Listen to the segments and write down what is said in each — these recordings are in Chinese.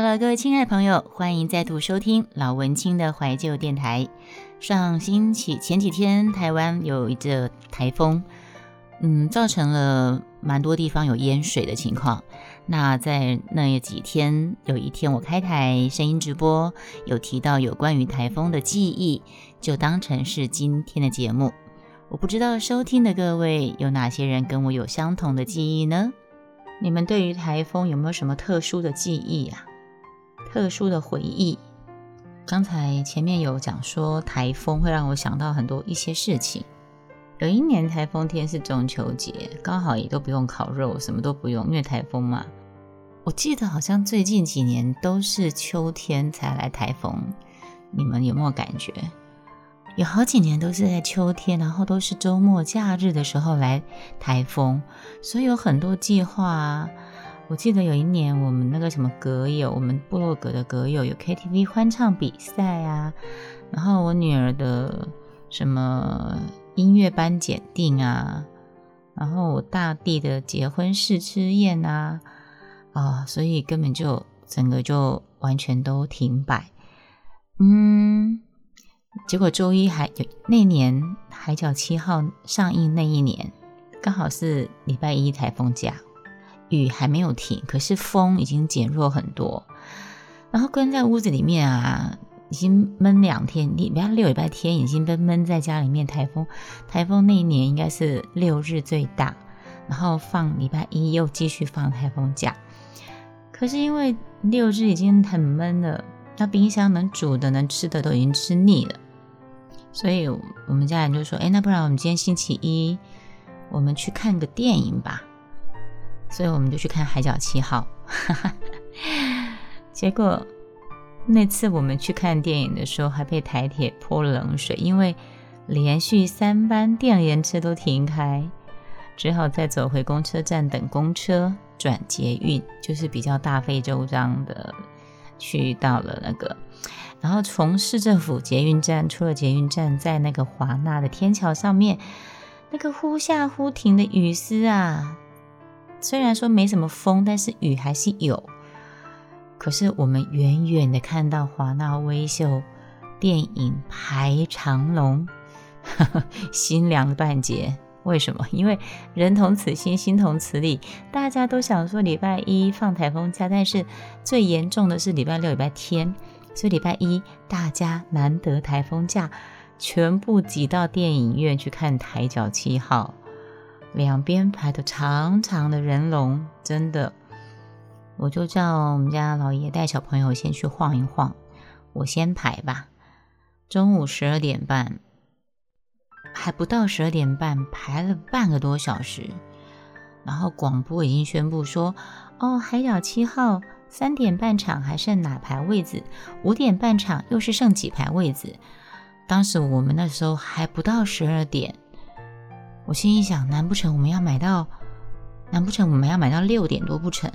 Hello，各位亲爱的朋友，欢迎再度收听老文青的怀旧电台。上星期前几天，台湾有一阵台风，嗯，造成了蛮多地方有淹水的情况。那在那几天，有一天我开台声音直播，有提到有关于台风的记忆，就当成是今天的节目。我不知道收听的各位有哪些人跟我有相同的记忆呢？你们对于台风有没有什么特殊的记忆啊？特殊的回忆？刚才前面有讲说台风会让我想到很多一些事情。有一年台风天是中秋节，刚好也都不用烤肉，什么都不用，因为台风嘛。我记得好像最近几年都是秋天才来台风，你们有没有感觉？有好几年都是在秋天，然后都是周末假日的时候来台风，所以有很多计划。我记得有一年我们那个什么阁友，我们部落格的阁友有 KTV 欢唱比赛啊，然后我女儿的什么音乐班检定啊，然后我大弟的结婚试吃宴啊，啊，所以根本就整个就完全都停摆。嗯，结果周一还有那年《海角七号》上映那一年，刚好是礼拜一台风假。雨还没有停，可是风已经减弱很多。然后关在屋子里面啊，已经闷两天。礼拜六、礼拜天已经被闷在家里面。台风，台风那一年应该是六日最大，然后放礼拜一又继续放台风假。可是因为六日已经很闷了，那冰箱能煮的、能吃的都已经吃腻了，所以我们家人就说：“哎，那不然我们今天星期一，我们去看个电影吧。”所以我们就去看《海角七号》，结果那次我们去看电影的时候，还被台铁泼冷水，因为连续三班电联车都停开，只好再走回公车站等公车转捷运，就是比较大费周章的去到了那个，然后从市政府捷运站出了捷运站，在那个华纳的天桥上面，那个忽下忽停的雨丝啊！虽然说没什么风，但是雨还是有。可是我们远远的看到华纳微秀电影排长龙，心凉了半截。为什么？因为人同此心，心同此理。大家都想说礼拜一放台风假，但是最严重的是礼拜六、礼拜天，所以礼拜一大家难得台风假，全部挤到电影院去看《台角七号》。两边排的长长的人龙，真的，我就叫我们家老爷带小朋友先去晃一晃，我先排吧。中午十二点半，还不到十二点半，排了半个多小时，然后广播已经宣布说，哦，海角七号三点半场还剩哪排位子？五点半场又是剩几排位子？当时我们那时候还不到十二点。我心里想，难不成我们要买到？难不成我们要买到六点多不成？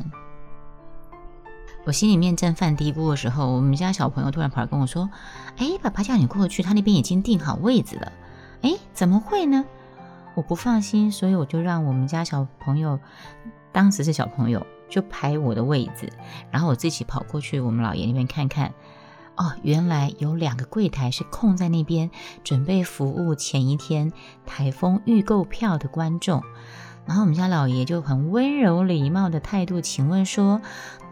我心里面正犯嘀咕的时候，我们家小朋友突然跑来跟我说：“哎，爸爸叫你过去，他那边已经订好位子了。”哎，怎么会呢？我不放心，所以我就让我们家小朋友，当时是小朋友，就排我的位子，然后我自己跑过去我们老爷那边看看。哦，原来有两个柜台是空在那边，准备服务前一天台风预购票的观众。然后我们家老爷就很温柔礼貌的态度，请问说：“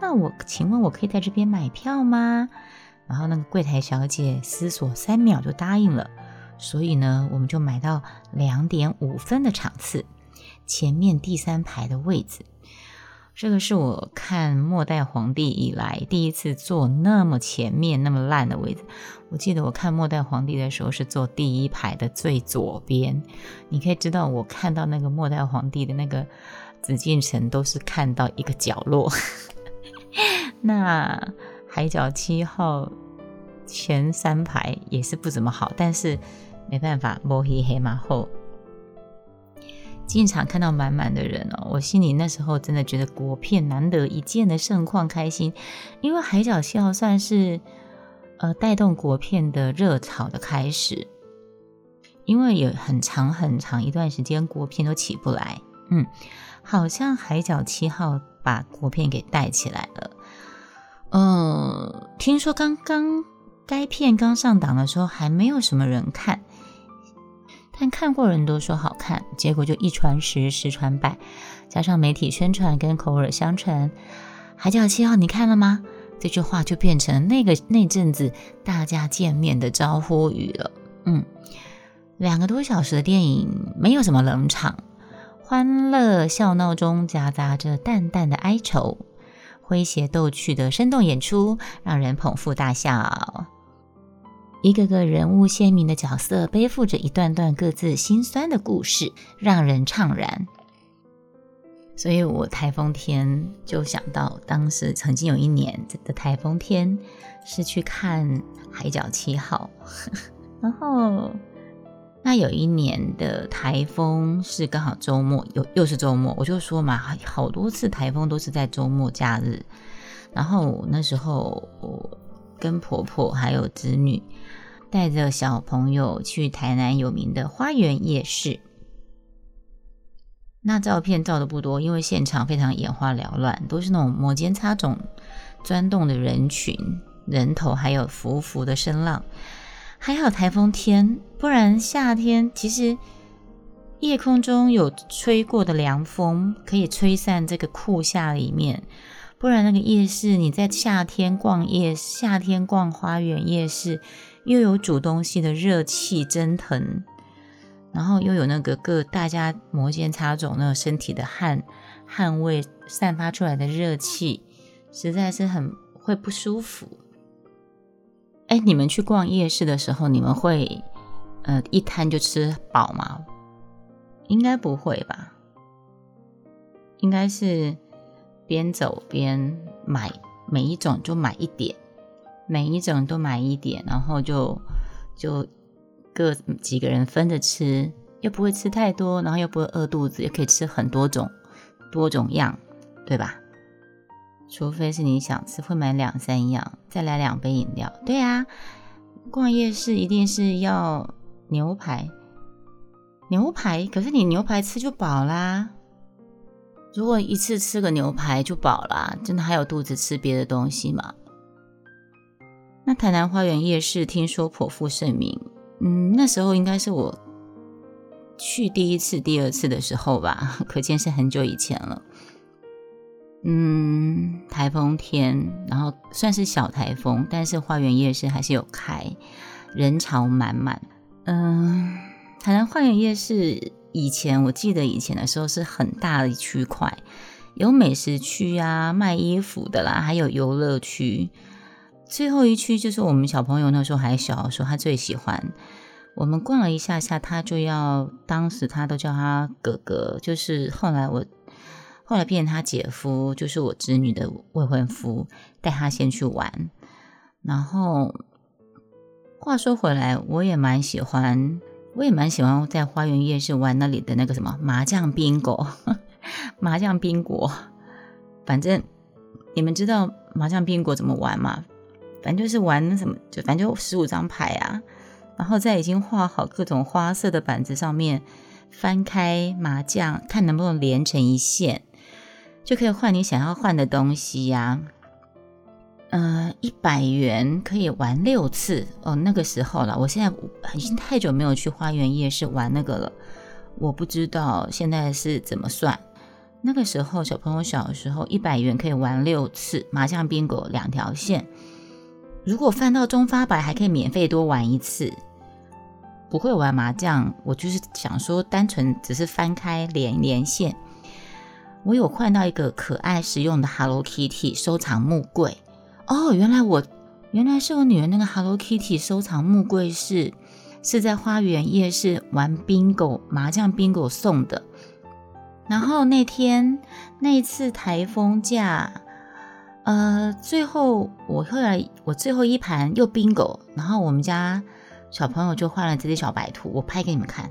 那我请问我可以在这边买票吗？”然后那个柜台小姐思索三秒就答应了。所以呢，我们就买到两点五分的场次，前面第三排的位置。这个是我看末代皇帝以来第一次坐那么前面那么烂的位置。我记得我看末代皇帝的时候是坐第一排的最左边。你可以知道，我看到那个末代皇帝的那个紫禁城都是看到一个角落。那海角七号前三排也是不怎么好，但是没办法，摸黑黑马后。进场看到满满的人哦，我心里那时候真的觉得国片难得一见的盛况，开心。因为《海角七号》算是呃带动国片的热潮的开始，因为有很长很长一段时间国片都起不来，嗯，好像《海角七号》把国片给带起来了。呃，听说刚刚该片刚上档的时候还没有什么人看，但看过人都说好看，结果就一传十，十传百，加上媒体宣传跟口耳相传，《海角七号》你看了吗？这句话就变成那个那阵子大家见面的招呼语了。嗯，两个多小时的电影没有什么冷场，欢乐笑闹中夹杂着淡淡的哀愁，诙谐逗趣的生动演出让人捧腹大笑。一个个人物鲜明的角色背负着一段段各自心酸的故事，让人怅然。所以我台风天就想到，当时曾经有一年的台风天是去看《海角七号》，然后那有一年的台风是刚好周末，又又是周末，我就说嘛，好多次台风都是在周末假日。然后那时候我跟婆婆还有子女带着小朋友去台南有名的花园夜市。那照片照的不多，因为现场非常眼花缭乱，都是那种摩肩擦踵、钻动的人群、人头，还有浮浮的声浪。还好台风天，不然夏天其实夜空中有吹过的凉风，可以吹散这个酷夏里面。不然那个夜市，你在夏天逛夜，夏天逛花园夜市，又有煮东西的热气蒸腾。然后又有那个各大家摩肩擦踵，那个身体的汗汗味散发出来的热气，实在是很会不舒服。哎，你们去逛夜市的时候，你们会呃一摊就吃饱吗？应该不会吧？应该是边走边买，每一种就买一点，每一种都买一点，然后就就。各几个人分着吃，又不会吃太多，然后又不会饿肚子，也可以吃很多种多种样，对吧？除非是你想吃，会买两三样，再来两杯饮料。对啊，逛夜市一定是要牛排，牛排。可是你牛排吃就饱啦。如果一次吃个牛排就饱啦，真的还有肚子吃别的东西吗？那台南花园夜市听说颇负盛名。嗯，那时候应该是我去第一次、第二次的时候吧，可见是很久以前了。嗯，台风天，然后算是小台风，但是花园夜市还是有开，人潮满满。嗯，台南花园夜市以前我记得以前的时候是很大的一区块，有美食区啊，卖衣服的啦，还有游乐区。最后一区就是我们小朋友那时候还小，说他最喜欢。我们逛了一下下，他就要，当时他都叫他哥哥，就是后来我后来变成他姐夫，就是我侄女的未婚夫，带他先去玩。然后话说回来，我也蛮喜欢，我也蛮喜欢在花园夜市玩那里的那个什么麻将宾果，麻将宾果。反正你们知道麻将宾果怎么玩吗？反正就是玩那什么，就反正就十五张牌啊，然后在已经画好各种花色的板子上面翻开麻将，看能不能连成一线，就可以换你想要换的东西呀。嗯，一百元可以玩六次哦。那个时候了，我现在已经太久没有去花园夜市玩那个了，我不知道现在是怎么算。那个时候小朋友小的时候，一百元可以玩六次麻将宾果两条线。如果翻到中发白，还可以免费多玩一次。不会玩麻将，我就是想说，单纯只是翻开连连线。我有换到一个可爱实用的 Hello Kitty 收藏木柜。哦，原来我原来是我女儿那个 Hello Kitty 收藏木柜是是在花园夜市玩 bingo 麻将 bingo 送的。然后那天那一次台风假。呃，最后我后来我最后一盘又 bingo，然后我们家小朋友就换了这只小白兔，我拍给你们看，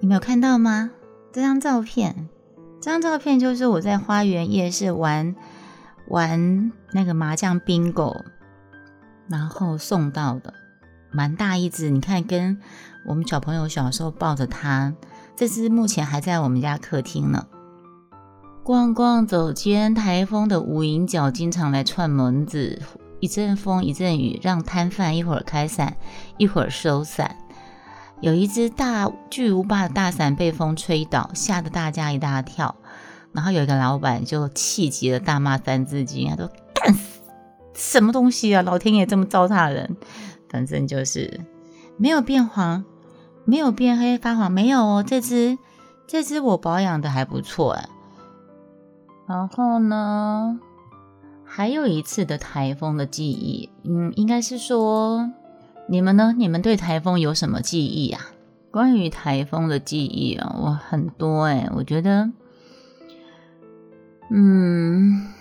你们有看到吗？这张照片，这张照片就是我在花园夜市玩玩那个麻将 bingo，然后送到的，蛮大一只，你看跟我们小朋友小时候抱着它，这只目前还在我们家客厅呢。逛逛走间，台风的无影脚经常来串门子，一阵风一阵雨，让摊贩一会儿开伞，一会儿收伞。有一只大巨无霸的大伞被风吹倒，吓得大家一大跳。然后有一个老板就气急了，大骂三字经，他说：“干死什么东西啊！老天爷这么糟蹋人！反正就是没有变黄，没有变黑发黄，没有哦。这只这只我保养的还不错哎。”然后呢，还有一次的台风的记忆，嗯，应该是说你们呢？你们对台风有什么记忆啊？关于台风的记忆啊，我很多哎，我觉得，嗯，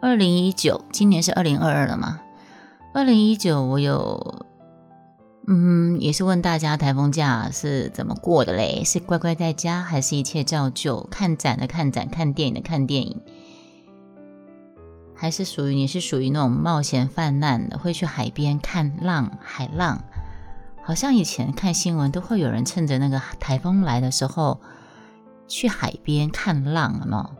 二零一九，今年是二零二二了嘛？二零一九，我有。嗯，也是问大家台风假是怎么过的嘞？是乖乖在家，还是一切照旧？看展的看展，看电影的看电影，还是属于你是属于那种冒险泛滥的，会去海边看浪、海浪？好像以前看新闻都会有人趁着那个台风来的时候去海边看浪呢，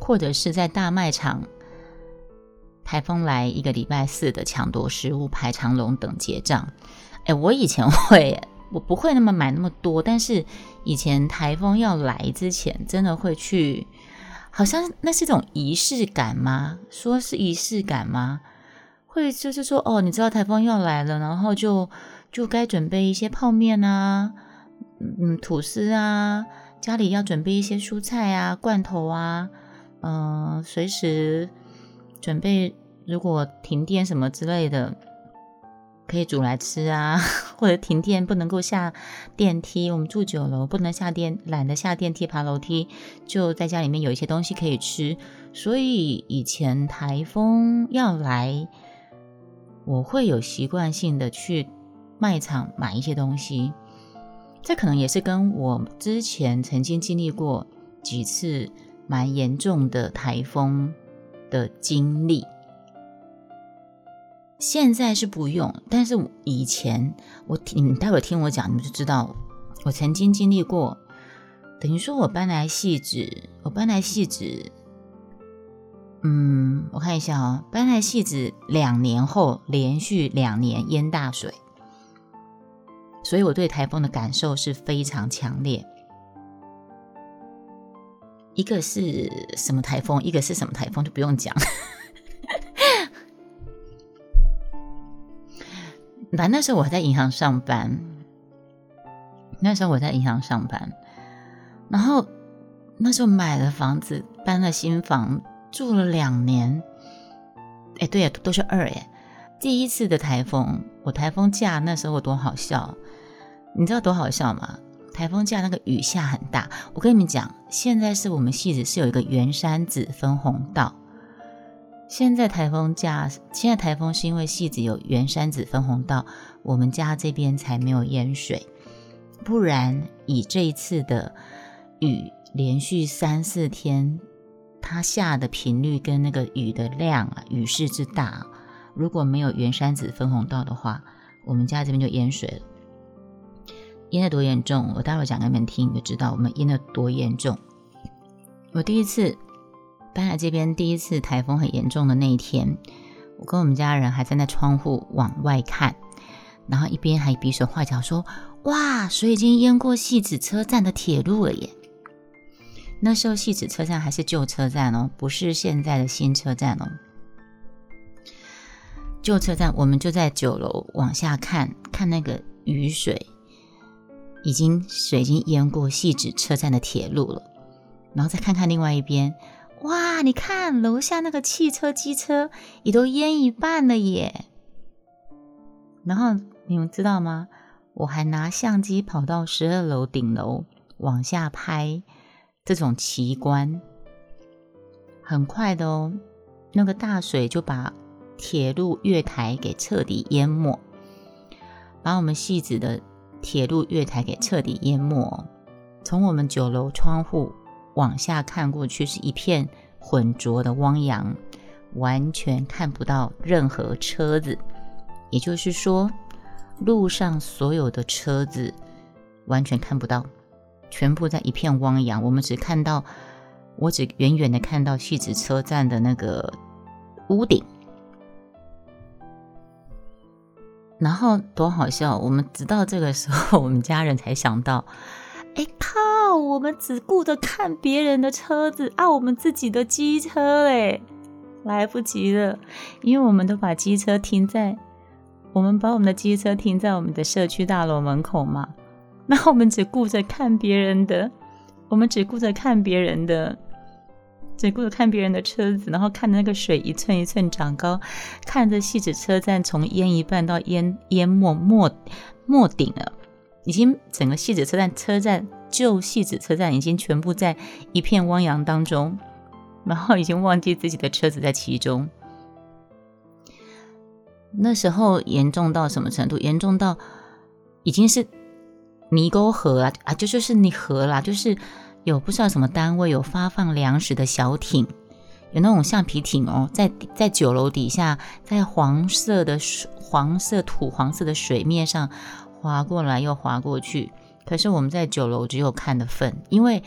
或者是在大卖场。台风来一个礼拜四的抢夺食物排长龙等结账，哎，我以前会，我不会那么买那么多，但是以前台风要来之前，真的会去，好像那是一种仪式感吗？说是仪式感吗？会就是说，哦，你知道台风要来了，然后就就该准备一些泡面啊，嗯，吐司啊，家里要准备一些蔬菜啊，罐头啊，嗯，随时准备。如果停电什么之类的，可以煮来吃啊。或者停电不能够下电梯，我们住九楼不能下电，懒得下电梯爬楼梯，就在家里面有一些东西可以吃。所以以前台风要来，我会有习惯性的去卖场买一些东西。这可能也是跟我之前曾经经历过几次蛮严重的台风的经历。现在是不用，但是以前我你们待会听我讲，你们就知道我曾经经历过。等于说我搬来细致，我搬来细致，嗯，我看一下哦，搬来细致两年后，连续两年淹大水，所以我对台风的感受是非常强烈。一个是什么台风，一个是什么台风，就不用讲。反正那时候我在银行上班，那时候我在银行上班，然后那时候买了房子，搬了新房，住了两年。哎，对呀，都是二哎。第一次的台风，我台风假那时候多好笑，你知道多好笑吗？台风假那个雨下很大，我跟你们讲，现在是我们戏子是有一个圆山子分红道。现在台风假，现在台风是因为戏子有圆山子分红道，我们家这边才没有淹水。不然以这一次的雨，连续三四天，它下的频率跟那个雨的量啊，雨势之大，如果没有圆山子分红道的话，我们家这边就淹水了。淹得多严重？我待会讲给你们听，你就知道我们淹得多严重。我第一次。搬来这边第一次台风很严重的那一天，我跟我们家人还站在窗户往外看，然后一边还比手画脚说：“哇，水已经淹过戏子车站的铁路了耶！”那时候戏子车站还是旧车站哦，不是现在的新车站哦。旧车站，我们就在九楼往下看，看那个雨水，已经水已经淹过戏子车站的铁路了，然后再看看另外一边。哇，你看楼下那个汽车、机车也都淹一半了耶！然后你们知道吗？我还拿相机跑到十二楼顶楼往下拍这种奇观，很快的哦，那个大水就把铁路月台给彻底淹没，把我们戏子的铁路月台给彻底淹没。从我们九楼窗户。往下看过去是一片浑浊的汪洋，完全看不到任何车子。也就是说，路上所有的车子完全看不到，全部在一片汪洋，我们只看到，我只远远的看到戏子车站的那个屋顶。然后多好笑！我们直到这个时候，我们家人才想到，哎靠！我们只顾着看别人的车子，啊，我们自己的机车嘞，来不及了，因为我们都把机车停在，我们把我们的机车停在我们的社区大楼门口嘛。那我们只顾着看别人的，我们只顾着看别人的。只顾着看别人的车子，然后看着那个水一寸一寸长高，看着戏子车站从淹一半到淹淹没没没顶了，已经整个戏子车站车站旧戏子车站已经全部在一片汪洋当中，然后已经忘记自己的车子在其中。那时候严重到什么程度？严重到已经是泥沟河啊啊，就就是泥河啦，就是。有不知道什么单位有发放粮食的小艇，有那种橡皮艇哦，在在酒楼底下，在黄色的水、黄色土黄色的水面上划过来又划过去。可是我们在酒楼只有看的份，因为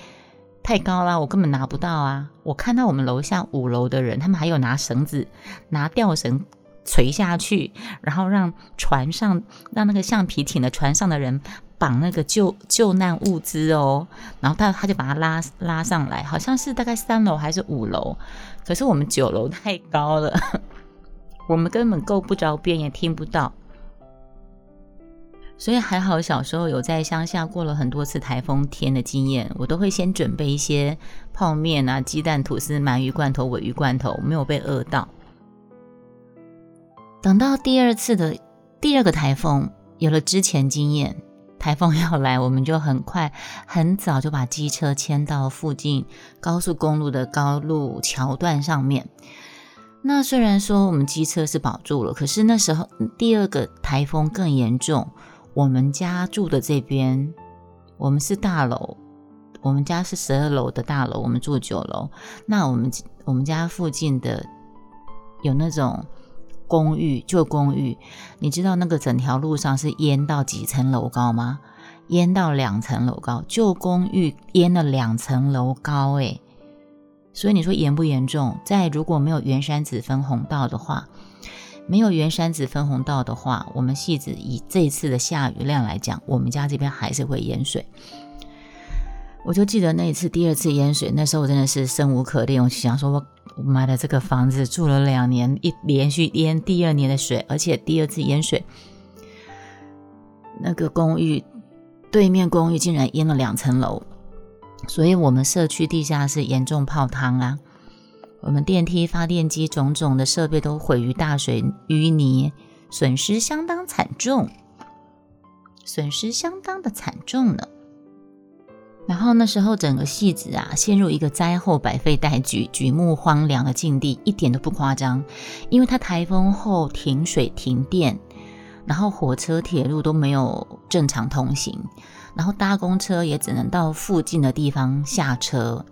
太高了，我根本拿不到啊！我看到我们楼下五楼的人，他们还有拿绳子、拿吊绳垂下去，然后让船上让那个橡皮艇的船上的人。绑那个救救难物资哦，然后他他就把它拉拉上来，好像是大概三楼还是五楼，可是我们九楼太高了，我们根本够不着边，也听不到。所以还好，小时候有在乡下过了很多次台风天的经验，我都会先准备一些泡面啊、鸡蛋、吐司、鳗鱼罐头、尾鱼罐头，没有被饿到。等到第二次的第二个台风，有了之前经验。台风要来，我们就很快、很早就把机车迁到附近高速公路的高路桥段上面。那虽然说我们机车是保住了，可是那时候第二个台风更严重。我们家住的这边，我们是大楼，我们家是十二楼的大楼，我们住九楼。那我们我们家附近的有那种。公寓旧公寓，你知道那个整条路上是淹到几层楼高吗？淹到两层楼高，旧公寓淹了两层楼高，诶。所以你说严不严重？在如果没有圆山子分红道的话，没有圆山子分红道的话，我们戏子以这次的下雨量来讲，我们家这边还是会淹水。我就记得那一次第二次淹水，那时候我真的是生无可恋，我就想说我。我买的这个房子住了两年，一连续淹第二年的水，而且第二次淹水，那个公寓对面公寓竟然淹了两层楼，所以我们社区地下室严重泡汤啊！我们电梯、发电机种种的设备都毁于大水淤泥，损失相当惨重，损失相当的惨重呢。然后那时候整个戏子啊陷入一个灾后百废待举、举目荒凉的境地，一点都不夸张。因为它台风后停水停电，然后火车铁路都没有正常通行，然后搭公车也只能到附近的地方下车。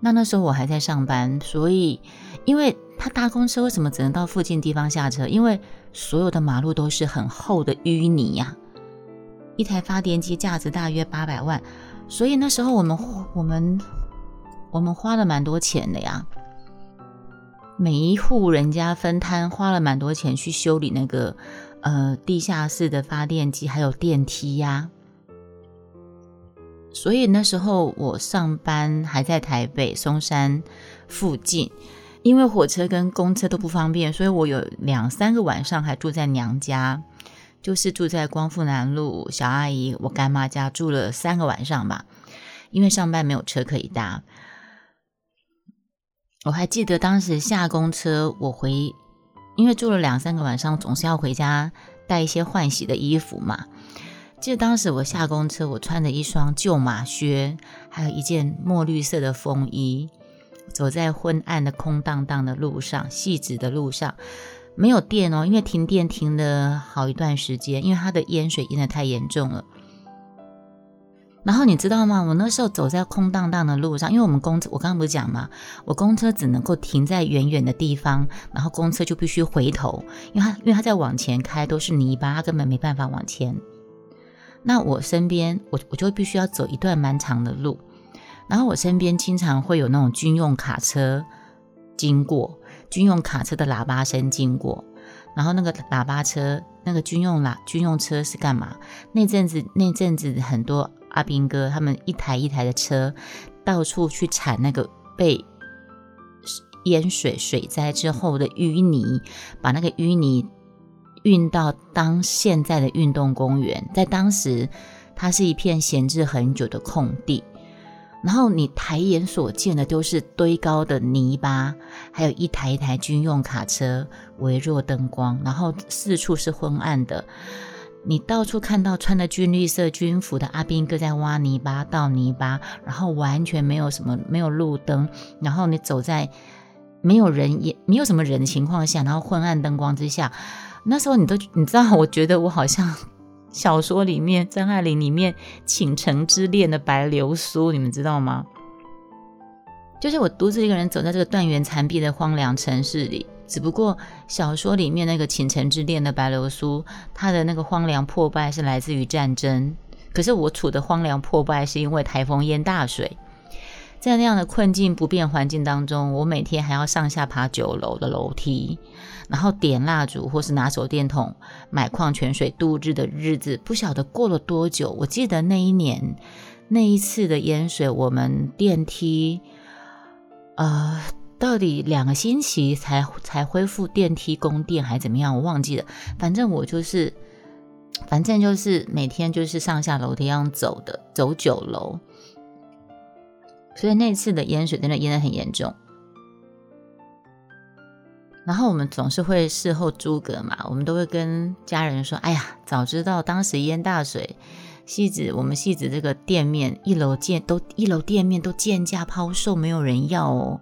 那那时候我还在上班，所以因为他搭公车为什么只能到附近地方下车？因为所有的马路都是很厚的淤泥呀。一台发电机价值大约八百万。所以那时候我们我们我们花了蛮多钱的呀，每一户人家分摊花了蛮多钱去修理那个呃地下室的发电机还有电梯呀。所以那时候我上班还在台北松山附近，因为火车跟公车都不方便，所以我有两三个晚上还住在娘家。就是住在光复南路小阿姨我干妈家住了三个晚上吧，因为上班没有车可以搭。我还记得当时下公车，我回，因为住了两三个晚上，总是要回家带一些换洗的衣服嘛。记得当时我下公车，我穿着一双旧马靴，还有一件墨绿色的风衣，走在昏暗的空荡荡的路上，细致的路上。没有电哦，因为停电停了好一段时间，因为它的淹水淹的太严重了。然后你知道吗？我那时候走在空荡荡的路上，因为我们公车，我刚刚不是讲吗？我公车只能够停在远远的地方，然后公车就必须回头，因为它因为它在往前开都是泥巴，它根本没办法往前。那我身边我我就必须要走一段蛮长的路，然后我身边经常会有那种军用卡车经过，军用卡车的喇叭声经过，然后那个喇叭车那个军用喇军用车是干嘛？那阵子那阵子很多阿兵哥他们一台一台的车到处去铲那个被。淹水水灾之后的淤泥，把那个淤泥运到当现在的运动公园，在当时它是一片闲置很久的空地，然后你抬眼所见的都是堆高的泥巴，还有一台一台军用卡车，微弱灯光，然后四处是昏暗的，你到处看到穿的军绿色军服的阿兵哥在挖泥巴、倒泥巴，然后完全没有什么没有路灯，然后你走在。没有人也没有什么人的情况下，然后昏暗灯光之下，那时候你都你知道，我觉得我好像小说里面张爱玲里面《倾城之恋》的白流苏，你们知道吗？就是我独自一个人走在这个断垣残壁的荒凉城市里，只不过小说里面那个《倾城之恋》的白流苏，它的那个荒凉破败是来自于战争，可是我处的荒凉破败是因为台风淹大水。在那样的困境不变环境当中，我每天还要上下爬九楼的楼梯，然后点蜡烛或是拿手电筒买矿泉水度日的日子，不晓得过了多久。我记得那一年那一次的淹水，我们电梯呃，到底两个星期才才恢复电梯供电，还怎么样？我忘记了。反正我就是，反正就是每天就是上下楼梯要走的，走九楼。所以那次的淹水真的淹得很严重，然后我们总是会事后诸葛嘛，我们都会跟家人说：“哎呀，早知道当时淹大水，戏子我们戏子这个店面一楼建都一楼店面都贱价抛售，没有人要哦。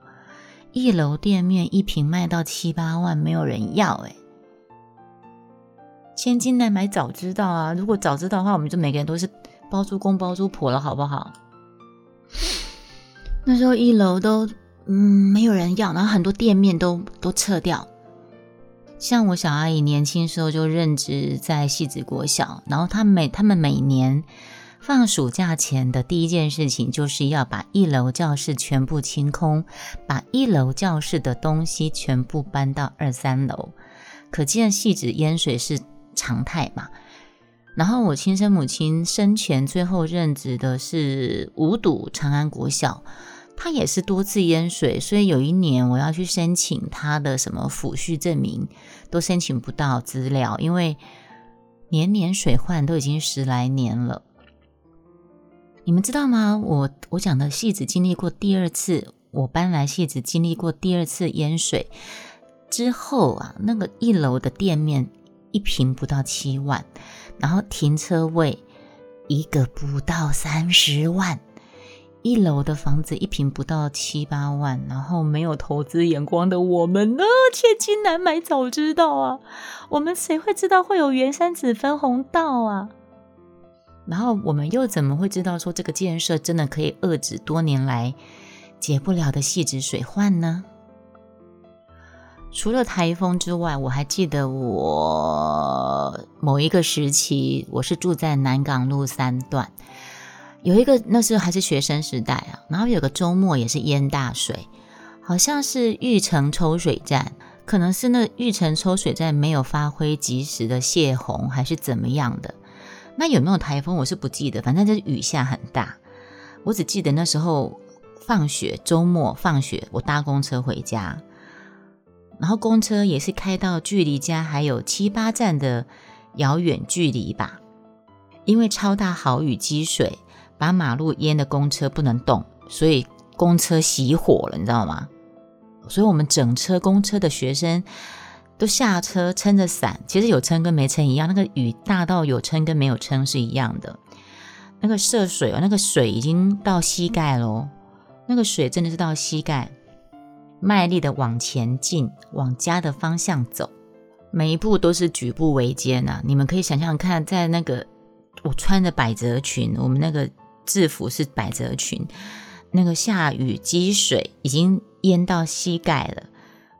一楼店面一平卖到七八万，没有人要哎。千金难买早知道啊！如果早知道的话，我们就每个人都是包租公包租婆了，好不好？” 那时候一楼都嗯没有人要，然后很多店面都都撤掉。像我小阿姨年轻时候就任职在戏子国小，然后他每他们每年放暑假前的第一件事情就是要把一楼教室全部清空，把一楼教室的东西全部搬到二三楼。可见戏子淹水是常态嘛。然后我亲生母亲生前最后任职的是五堵长安国小。他也是多次淹水，所以有一年我要去申请他的什么抚恤证明，都申请不到资料，因为年年水患都已经十来年了。你们知道吗？我我讲的戏子经历过第二次，我搬来戏子经历过第二次淹水之后啊，那个一楼的店面一平不到七万，然后停车位一个不到三十万。一楼的房子一平不到七八万，然后没有投资眼光的我们呢，千金难买早知道啊！我们谁会知道会有原山子分红道啊？然后我们又怎么会知道说这个建设真的可以遏制多年来解不了的细致水患呢？除了台风之外，我还记得我某一个时期，我是住在南港路三段。有一个那时候还是学生时代啊，然后有个周末也是淹大水，好像是玉城抽水站，可能是那玉城抽水站没有发挥及时的泄洪，还是怎么样的？那有没有台风我是不记得，反正就是雨下很大。我只记得那时候放学周末放学，我搭公车回家，然后公车也是开到距离家还有七八站的遥远距离吧，因为超大豪雨积水。把马路淹的公车不能动，所以公车熄火了，你知道吗？所以我们整车公车的学生都下车撑着伞，其实有撑跟没撑一样。那个雨大到有撑跟没有撑是一样的。那个涉水哦，那个水已经到膝盖喽，那个水真的是到膝盖，卖力的往前进，往家的方向走，每一步都是举步维艰呐。你们可以想象看，在那个我穿着百褶裙，我们那个。制服是百褶裙，那个下雨积水已经淹到膝盖了，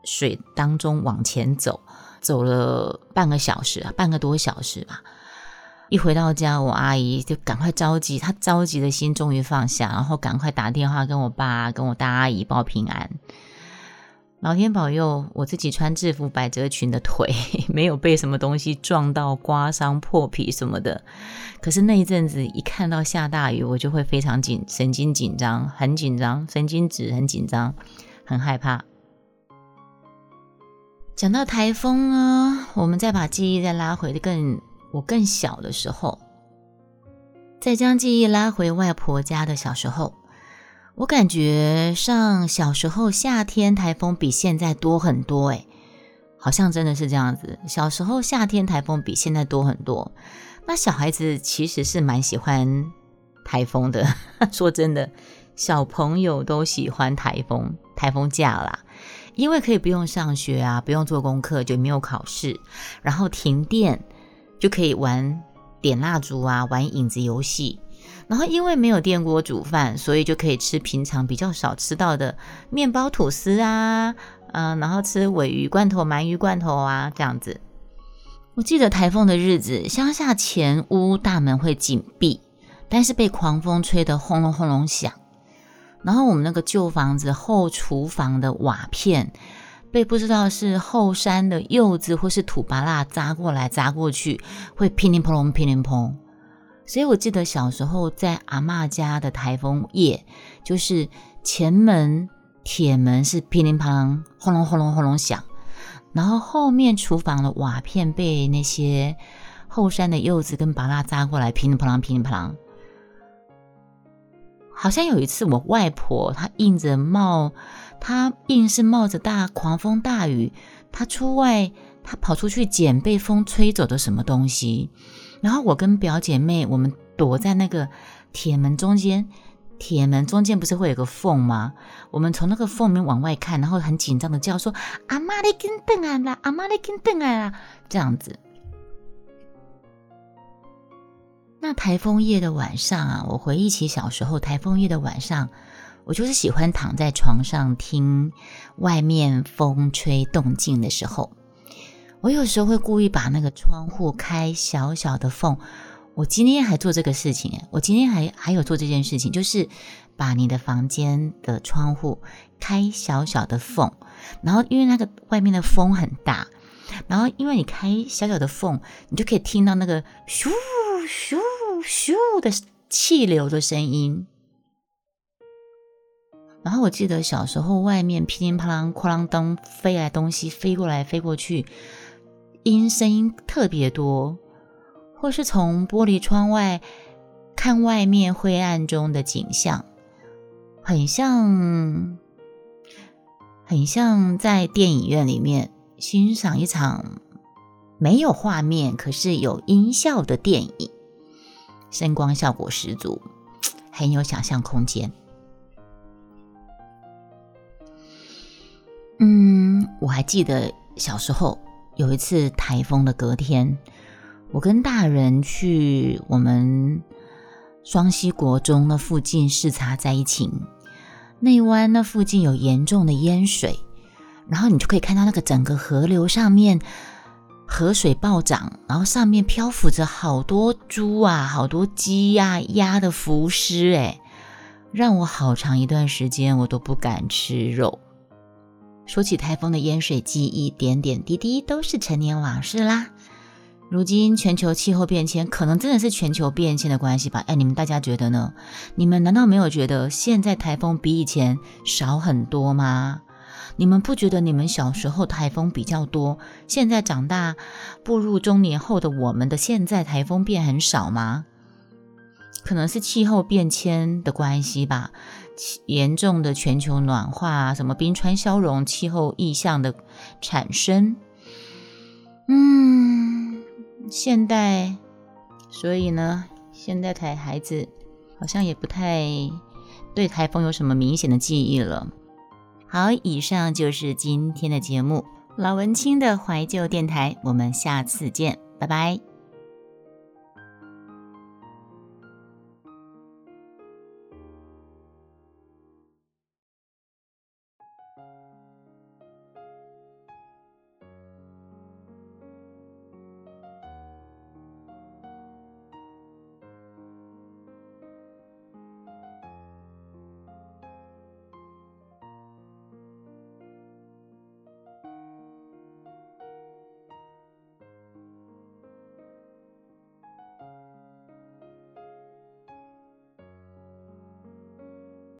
水当中往前走，走了半个小时，半个多小时吧。一回到家，我阿姨就赶快着急，她着急的心终于放下，然后赶快打电话跟我爸、跟我大阿姨报平安。老天保佑，我自己穿制服百褶裙的腿 没有被什么东西撞到、刮伤、破皮什么的。可是那一阵子，一看到下大雨，我就会非常紧，神经紧张，很紧张，神经质，很紧张，很害怕。讲到台风呢，我们再把记忆再拉回更我更小的时候，再将记忆拉回外婆家的小时候。我感觉上小时候夏天台风比现在多很多，诶，好像真的是这样子。小时候夏天台风比现在多很多。那小孩子其实是蛮喜欢台风的。说真的，小朋友都喜欢台风，台风假啦，因为可以不用上学啊，不用做功课，就没有考试，然后停电就可以玩点蜡烛啊，玩影子游戏。然后因为没有电锅煮饭，所以就可以吃平常比较少吃到的面包、吐司啊，嗯，然后吃尾鱼罐头、鳗鱼罐头啊，这样子。我记得台风的日子，乡下前屋大门会紧闭，但是被狂风吹得轰隆轰隆响。然后我们那个旧房子后厨房的瓦片，被不知道是后山的柚子或是土巴辣砸过来砸过去，会乒铃乓隆、乒铃砰。所以我记得小时候在阿妈家的台风夜，就是前门铁门是噼里啪啦、轰隆轰隆轰隆响，然后后面厨房的瓦片被那些后山的柚子跟芭拉扎过来，噼里啪啦、噼里啪啦。好像有一次我外婆她硬着冒，她硬是冒着大狂风大雨，她出外，她跑出去捡被风吹走的什么东西。然后我跟表姐妹，我们躲在那个铁门中间，铁门中间不是会有个缝吗？我们从那个缝面往外看，然后很紧张的叫说：“阿妈你跟邓啊啦，阿妈你跟邓啊啦！”这样子。那台风夜的晚上啊，我回忆起小时候台风夜的晚上，我就是喜欢躺在床上听外面风吹动静的时候。我有时候会故意把那个窗户开小小的缝。我今天还做这个事情，我今天还还有做这件事情，就是把你的房间的窗户开小小的缝。然后因为那个外面的风很大，然后因为你开小小的缝，你就可以听到那个咻咻咻的气流的声音。然后我记得小时候外面噼里啪啦、哐啷当飞来东西，飞过来飞过去。音声音特别多，或是从玻璃窗外看外面灰暗中的景象，很像，很像在电影院里面欣赏一场没有画面可是有音效的电影，声光效果十足，很有想象空间。嗯，我还记得小时候。有一次台风的隔天，我跟大人去我们双溪国中那附近视察灾情。内湾那附近有严重的淹水，然后你就可以看到那个整个河流上面河水暴涨，然后上面漂浮着好多猪啊、好多鸡呀、鸭的浮尸，诶，让我好长一段时间我都不敢吃肉。说起台风的淹水记忆，点点滴滴都是陈年往事啦。如今全球气候变迁，可能真的是全球变迁的关系吧？哎，你们大家觉得呢？你们难道没有觉得现在台风比以前少很多吗？你们不觉得你们小时候台风比较多，现在长大步入中年后的我们的现在台风变很少吗？可能是气候变迁的关系吧。严重的全球暖化，什么冰川消融、气候异象的产生，嗯，现代，所以呢，现在台孩子好像也不太对台风有什么明显的记忆了。好，以上就是今天的节目，老文青的怀旧电台，我们下次见，拜拜。